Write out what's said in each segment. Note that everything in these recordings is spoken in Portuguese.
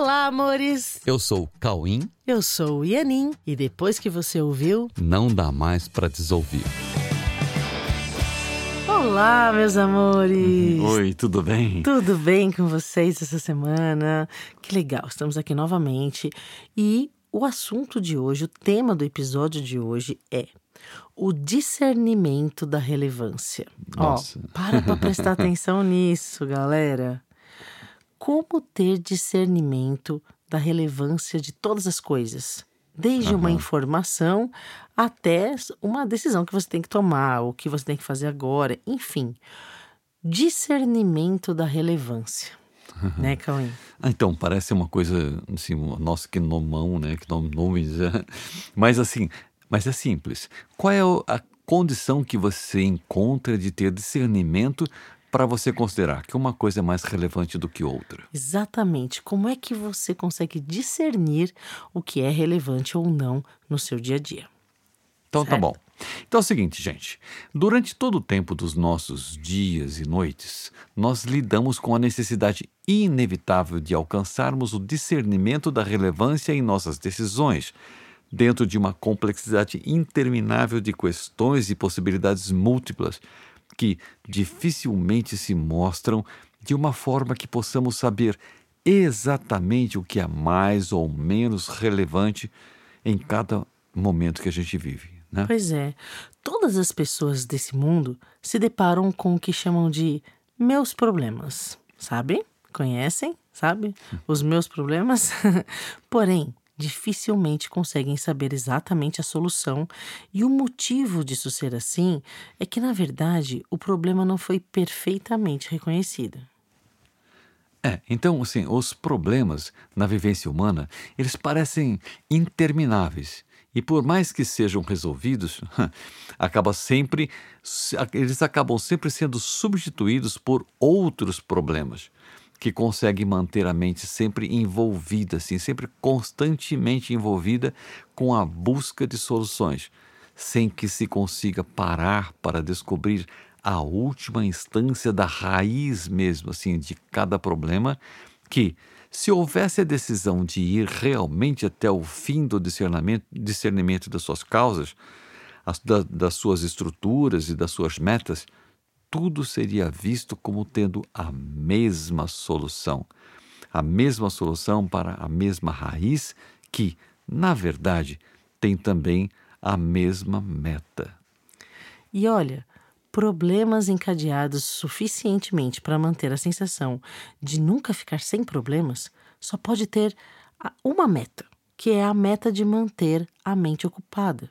Olá, amores! Eu sou o Cauim. Eu sou o Ianin. E depois que você ouviu, Não dá mais pra desouvir. Olá, meus amores! Oi, tudo bem? Tudo bem com vocês essa semana? Que legal, estamos aqui novamente. E o assunto de hoje, o tema do episódio de hoje é o discernimento da relevância. Nossa. Ó, para pra prestar atenção nisso, galera. Como ter discernimento da relevância de todas as coisas? Desde uma informação até uma decisão que você tem que tomar, o que você tem que fazer agora, enfim. Discernimento da relevância. Né, Cauê? Ah, então, parece uma coisa, assim, nossa, que nomão, né? Que nome, nomes. Mas assim, mas é simples. Qual é a condição que você encontra de ter discernimento para você considerar que uma coisa é mais relevante do que outra? Exatamente. Como é que você consegue discernir o que é relevante ou não no seu dia a dia? Então tá Certo. bom. Então é o seguinte, gente. Durante todo o tempo dos nossos dias e noites, nós lidamos com a necessidade inevitável de alcançarmos o discernimento da relevância em nossas decisões, dentro de uma complexidade interminável de questões e possibilidades múltiplas que dificilmente se mostram de uma forma que possamos saber exatamente o que é mais ou menos relevante em cada momento que a gente vive, né? Pois é, todas as pessoas desse mundo se deparam com o que chamam de meus problemas, sabe? Conhecem, sabe? Os meus problemas. Porém, dificilmente conseguem saber exatamente a solução, e o motivo disso ser assim é que, na verdade, o problema não foi perfeitamente reconhecido. É, então, assim, os problemas na vivência humana, eles parecem intermináveis. E por mais que sejam resolvidos, acaba sempre, eles acabam sempre sendo substituídos por outros problemas que conseguem manter a mente sempre envolvida, assim, sempre constantemente envolvida com a busca de soluções, sem que se consiga parar para descobrir a última instância da raiz mesmo, assim, de cada problema, que se houvesse a decisão de ir realmente até o fim do discernimento, discernimento das suas causas, as- da- das suas estruturas e das suas metas, tudo seria visto como tendo a mesma solução. A mesma solução para a mesma raiz, que, na verdade, tem também a mesma meta. E olha, problemas encadeados suficientemente para manter a sensação de nunca ficar sem problemas só pode ter uma meta, que é a meta de manter a mente ocupada.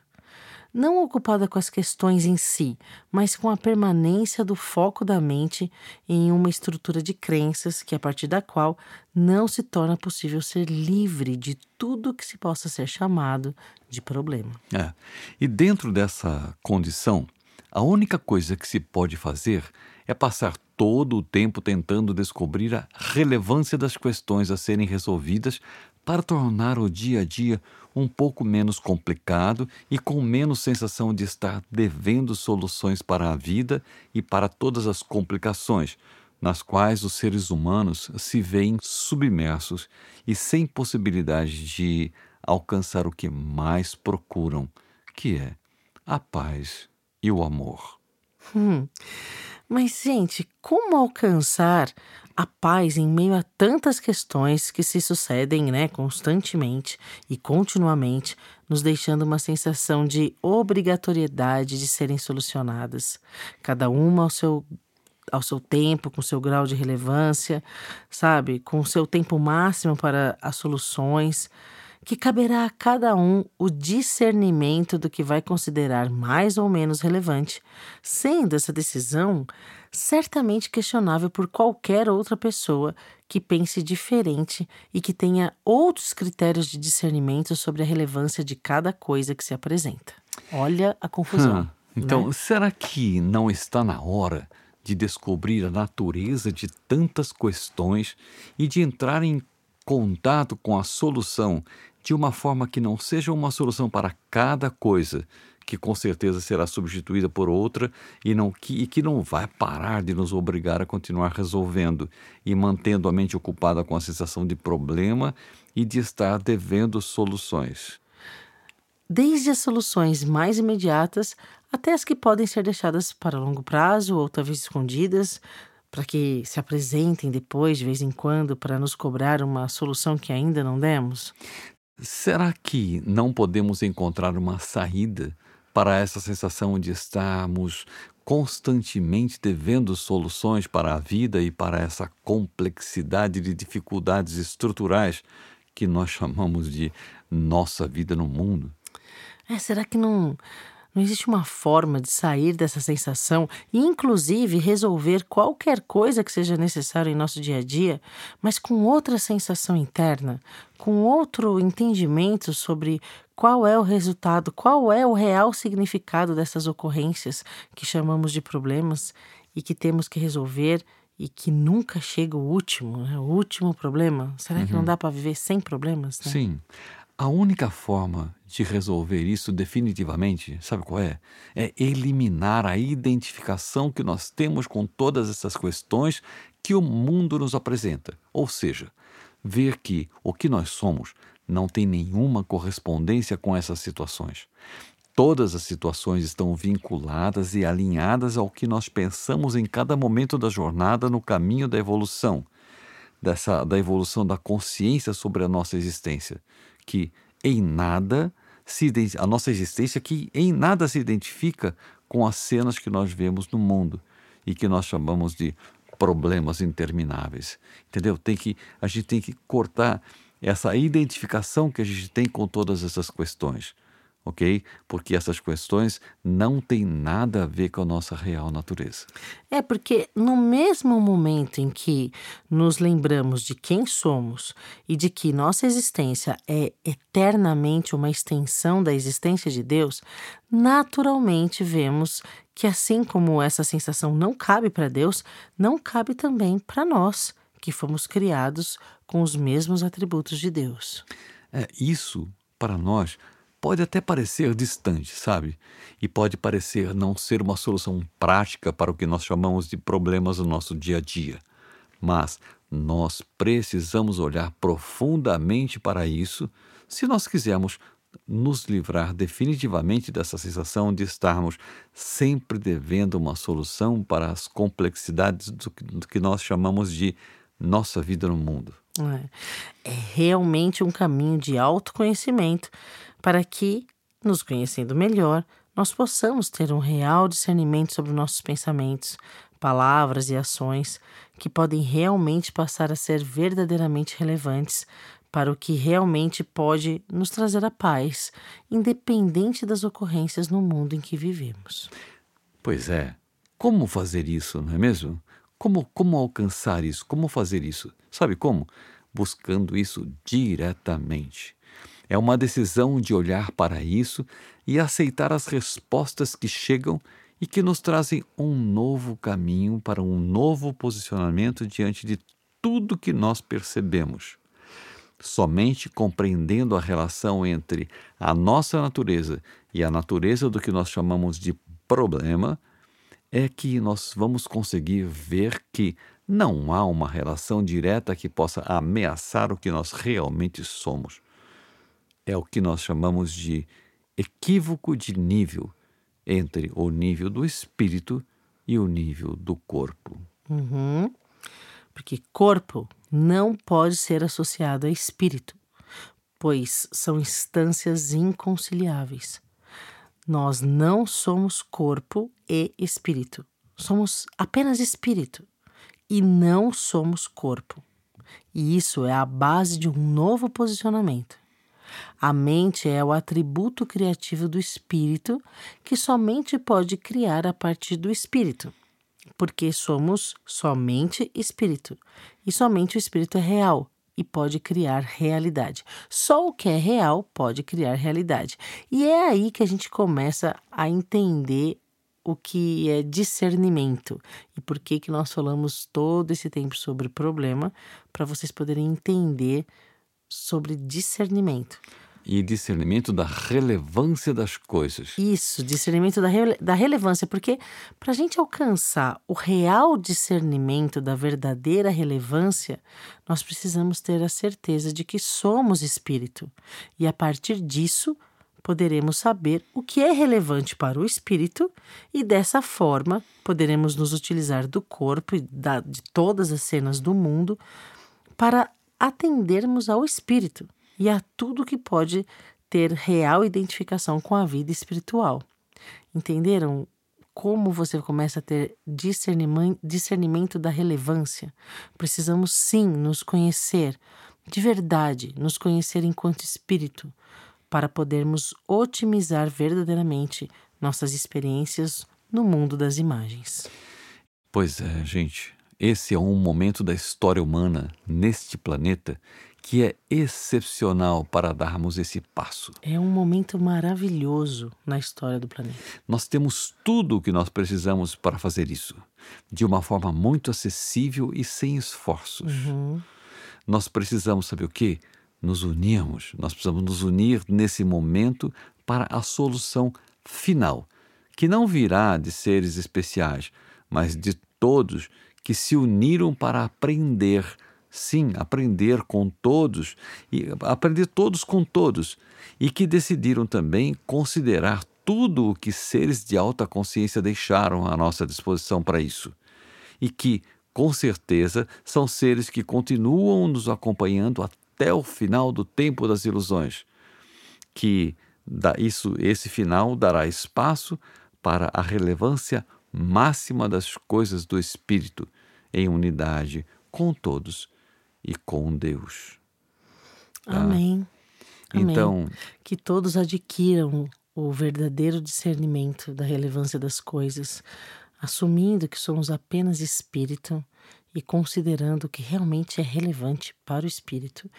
Não ocupada com as questões em si, mas com a permanência do foco da mente em uma estrutura de crenças que, a partir da qual não se torna possível ser livre de tudo que se possa ser chamado de problema. É. E dentro dessa condição, a única coisa que se pode fazer é passar todo o tempo tentando descobrir a relevância das questões a serem resolvidas para tornar o dia a dia um pouco menos complicado e com menos sensação de estar devendo soluções para a vida e para todas as complicações nas quais os seres humanos se veem submersos e sem possibilidade de alcançar o que mais procuram, que é a paz e o amor. Mas, gente, como alcançar a paz em meio a tantas questões que se sucedem, né, constantemente e continuamente, nos deixando uma sensação de obrigatoriedade de serem solucionadas, cada uma ao seu ao seu tempo, com seu grau de relevância, sabe, com seu tempo máximo para as soluções, que caberá a cada um o discernimento do que vai considerar mais ou menos relevante, sendo essa decisão certamente questionável por qualquer outra pessoa que pense diferente e que tenha outros critérios de discernimento sobre a relevância de cada coisa que se apresenta. Olha a confusão. Hum, Então, né? será que não está na hora de descobrir a natureza de tantas questões e de entrar em contato com a solução de uma forma que não seja uma solução para cada coisa que com certeza será substituída por outra e, não, que, e que não vai parar de nos obrigar a continuar resolvendo e mantendo a mente ocupada com a sensação de problema e de estar devendo soluções. Desde as soluções mais imediatas até as que podem ser deixadas para longo prazo ou talvez escondidas, para que se apresentem depois, de vez em quando, para nos cobrar uma solução que ainda não demos? Será que não podemos encontrar uma saída para essa sensação de estarmos constantemente devendo soluções para a vida e para essa complexidade de dificuldades estruturais que nós chamamos de nossa vida no mundo? É, será que não não existe uma forma de sair dessa sensação e, inclusive, resolver qualquer coisa que seja necessário em nosso dia a dia, mas com outra sensação interna, com outro entendimento sobre qual é o resultado, qual é o real significado dessas ocorrências que chamamos de problemas e que temos que resolver e que nunca chega o último, né? o último problema. Será uhum. que não uhum. dá para viver sem problemas? Né? Sim. A única forma de resolver isso definitivamente, sabe qual é? É eliminar a identificação que nós temos com todas essas questões que o mundo nos apresenta. Ou seja, ver que o que nós somos não tem nenhuma correspondência com essas situações. Todas as situações estão vinculadas e alinhadas ao que nós pensamos em cada momento da jornada no caminho da evolução, dessa da evolução da consciência sobre a nossa existência que em nada se a nossa existência que em nada se identifica com as cenas que nós vemos no mundo e que nós chamamos de problemas intermináveis. Entendeu? Tem que a gente tem que cortar essa identificação que a gente tem com todas essas questões ok? Porque essas questões não têm nada a ver com a nossa real natureza. É porque no mesmo momento em que nos lembramos de quem somos e de que nossa existência é eternamente uma extensão da existência de Deus, naturalmente vemos que assim como essa sensação não cabe para Deus, não cabe também para nós, que fomos criados com os mesmos atributos de Deus. É isso para nós pode até parecer distante, sabe? E pode parecer não ser uma solução prática para o que nós chamamos de problemas no nosso dia a dia. Mas nós precisamos olhar profundamente para isso se nós quisermos nos livrar definitivamente dessa sensação de estarmos sempre devendo uma solução para as complexidades do que nós chamamos de nossa vida no mundo. É, é realmente um caminho de autoconhecimento para que, nos conhecendo melhor, nós possamos ter um real discernimento sobre nossos pensamentos, palavras e ações que podem realmente passar a ser verdadeiramente relevantes para o que realmente pode nos trazer a paz, independente das ocorrências no mundo em que vivemos. Pois é. Como fazer isso, não é mesmo? Como, como alcançar isso? Como fazer isso? Sabe como? Buscando isso diretamente. É uma decisão de olhar para isso e aceitar as respostas que chegam e que nos trazem um novo caminho para um novo posicionamento diante de tudo que nós percebemos. Somente compreendendo a relação entre a nossa natureza e a natureza do que nós chamamos de problema é que nós vamos conseguir ver que não há uma relação direta que possa ameaçar o que nós realmente somos é o que nós chamamos de equívoco de nível entre o nível do espírito e o nível do corpo. Uhum. Porque corpo não pode ser associado a espírito, pois são instâncias inconciliáveis. Nós não somos corpo e espírito. Somos apenas espírito e não somos corpo. E isso é a base de um novo posicionamento. A mente é o atributo criativo do espírito que somente pode criar a partir do espírito, porque somos somente espírito e somente o espírito é real e pode criar realidade. Só o que é real pode criar realidade. E é aí que a gente começa a entender o que é discernimento e por que que nós falamos todo esse tempo sobre problema para vocês poderem entender sobre discernimento. E discernimento da relevância das coisas. Isso, discernimento da, da relevância, porque para a gente alcançar o real discernimento da verdadeira relevância, nós precisamos ter a certeza de que somos espírito. E a partir disso, poderemos saber o que é relevante para o espírito e dessa forma poderemos nos utilizar do corpo e da, de todas as cenas do mundo para atendermos ao espírito e a tudo que pode ter real identificação com a vida espiritual. Entenderam como você começa a ter discernimento da relevância? Precisamos sim nos conhecer de verdade, nos conhecer enquanto espírito, para podermos otimizar verdadeiramente nossas experiências no mundo das imagens. Pois é, gente, esse é um momento da história humana neste planeta que é excepcional para darmos esse passo. É um momento maravilhoso na história do planeta. Nós temos tudo o que nós precisamos para fazer isso, de uma forma muito acessível e sem esforços. Uhum. Nós precisamos saber o que? Nos unirmos. Nós precisamos nos unir nesse momento para a solução final, que não virá de seres especiais, mas de todos que se uniram para aprender sim, aprender com todos e aprender todos com todos e que decidiram também considerar tudo o que seres de alta consciência deixaram à nossa disposição para isso. E que, com certeza, são seres que continuam nos acompanhando até o final do tempo das ilusões. Que isso, esse final dará espaço para a relevância máxima das coisas do espírito em unidade com todos e com Deus. Tá? Amém. Então, Amém. que todos adquiram o verdadeiro discernimento da relevância das coisas, assumindo que somos apenas espírito e considerando que realmente é relevante para o espírito,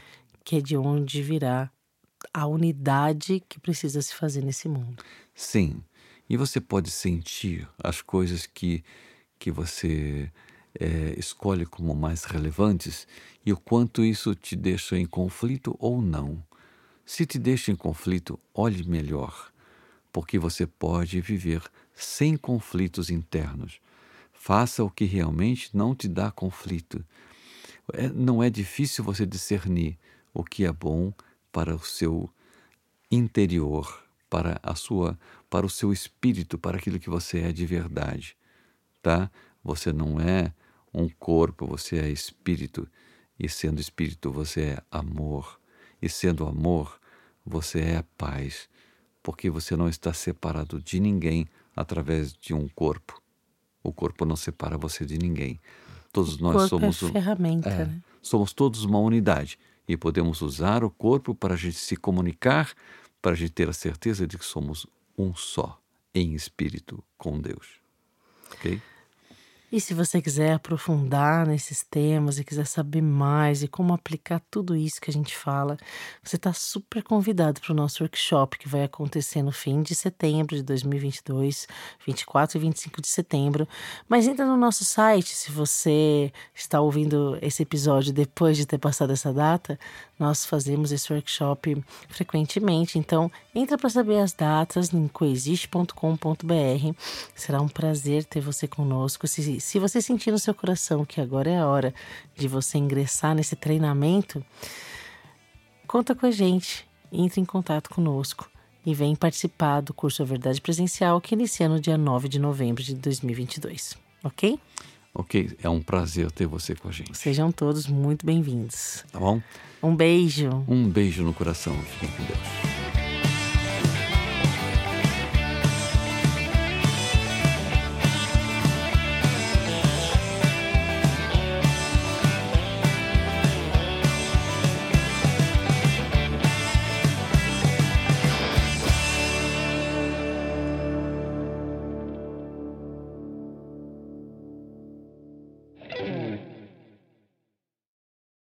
que é de onde virá a unidade que precisa se fazer nesse mundo. Sim. E você pode sentir as coisas que que você é, escolhe como mais relevantes e o quanto isso te deixa em conflito ou não. Se te deixa em conflito, olhe melhor, porque você pode viver sem conflitos internos. Faça o que realmente não te dá conflito. É, não é difícil você discernir o que é bom para o seu interior, para a sua, para o seu espírito, para aquilo que você é de verdade, tá? Você não é um corpo, você é espírito, e sendo espírito, você é amor, e sendo amor, você é paz, porque você não está separado de ninguém através de um corpo. O corpo não separa você de ninguém. Todos o nós corpo somos é ferramenta, é, né? somos todos uma unidade e podemos usar o corpo para a gente se comunicar, para a gente ter a certeza de que somos um só em espírito com Deus. OK? E se você quiser aprofundar nesses temas e quiser saber mais e como aplicar tudo isso que a gente fala, você está super convidado para o nosso workshop que vai acontecer no fim de setembro de 2022, 24 e 25 de setembro. Mas entra no nosso site, se você está ouvindo esse episódio depois de ter passado essa data, nós fazemos esse workshop frequentemente. Então, entra para saber as datas em coexiste.com.br. Será um prazer ter você conosco. Se se você sentir no seu coração que agora é a hora de você ingressar nesse treinamento, conta com a gente, entre em contato conosco e vem participar do curso A Verdade Presencial que inicia no dia 9 de novembro de 2022, ok? Ok, é um prazer ter você com a gente. Sejam todos muito bem-vindos. Tá bom? Um beijo. Um beijo no coração. Fiquem com Deus.